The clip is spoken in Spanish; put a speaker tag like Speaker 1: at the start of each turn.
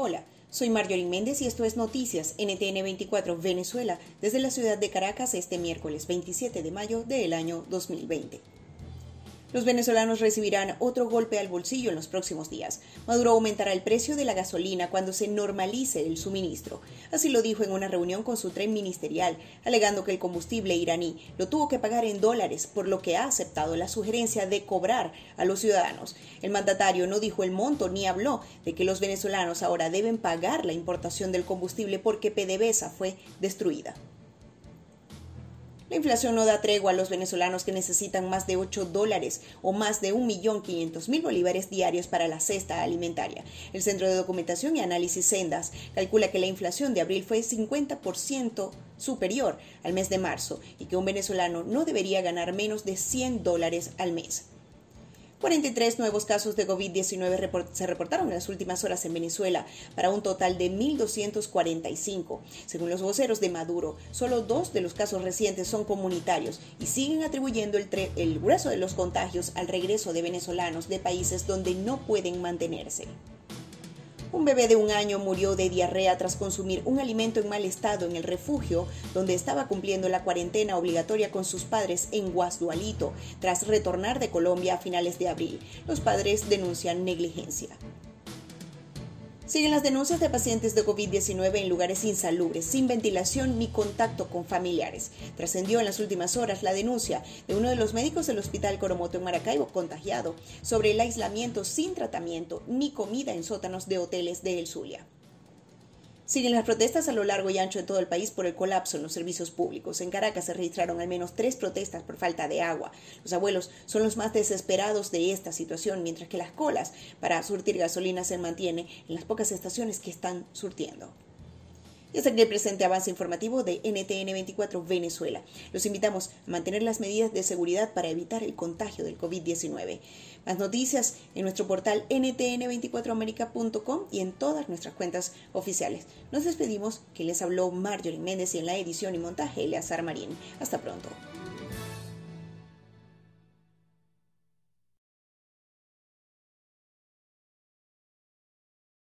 Speaker 1: Hola, soy Marjorie Méndez y esto es Noticias NTN 24 Venezuela desde la ciudad de Caracas este miércoles 27 de mayo del año 2020. Los venezolanos recibirán otro golpe al bolsillo en los próximos días. Maduro aumentará el precio de la gasolina cuando se normalice el suministro. Así lo dijo en una reunión con su tren ministerial, alegando que el combustible iraní lo tuvo que pagar en dólares, por lo que ha aceptado la sugerencia de cobrar a los ciudadanos. El mandatario no dijo el monto ni habló de que los venezolanos ahora deben pagar la importación del combustible porque PDVSA fue destruida. La inflación no da tregua a los venezolanos que necesitan más de 8 dólares o más de 1.500.000 bolívares diarios para la cesta alimentaria. El Centro de Documentación y Análisis Sendas calcula que la inflación de abril fue 50% superior al mes de marzo y que un venezolano no debería ganar menos de 100 dólares al mes. 43 nuevos casos de COVID-19 se reportaron en las últimas horas en Venezuela, para un total de 1.245. Según los voceros de Maduro, solo dos de los casos recientes son comunitarios y siguen atribuyendo el, el grueso de los contagios al regreso de venezolanos de países donde no pueden mantenerse. Un bebé de un año murió de diarrea tras consumir un alimento en mal estado en el refugio donde estaba cumpliendo la cuarentena obligatoria con sus padres en Guasdualito, tras retornar de Colombia a finales de abril. Los padres denuncian negligencia. Siguen las denuncias de pacientes de COVID-19 en lugares insalubres, sin ventilación ni contacto con familiares. Trascendió en las últimas horas la denuncia de uno de los médicos del Hospital Coromoto en Maracaibo contagiado sobre el aislamiento sin tratamiento ni comida en sótanos de hoteles de El Zulia. Siguen las protestas a lo largo y ancho de todo el país por el colapso en los servicios públicos. En Caracas se registraron al menos tres protestas por falta de agua. Los abuelos son los más desesperados de esta situación, mientras que las colas para surtir gasolina se mantienen en las pocas estaciones que están surtiendo. Y hasta aquí el presente avance informativo de NTN 24 Venezuela. Los invitamos a mantener las medidas de seguridad para evitar el contagio del COVID-19. Más noticias en nuestro portal ntn24america.com y en todas nuestras cuentas oficiales. Nos despedimos, que les habló Marjorie Méndez y en la edición y montaje Eleazar Marín. Hasta pronto.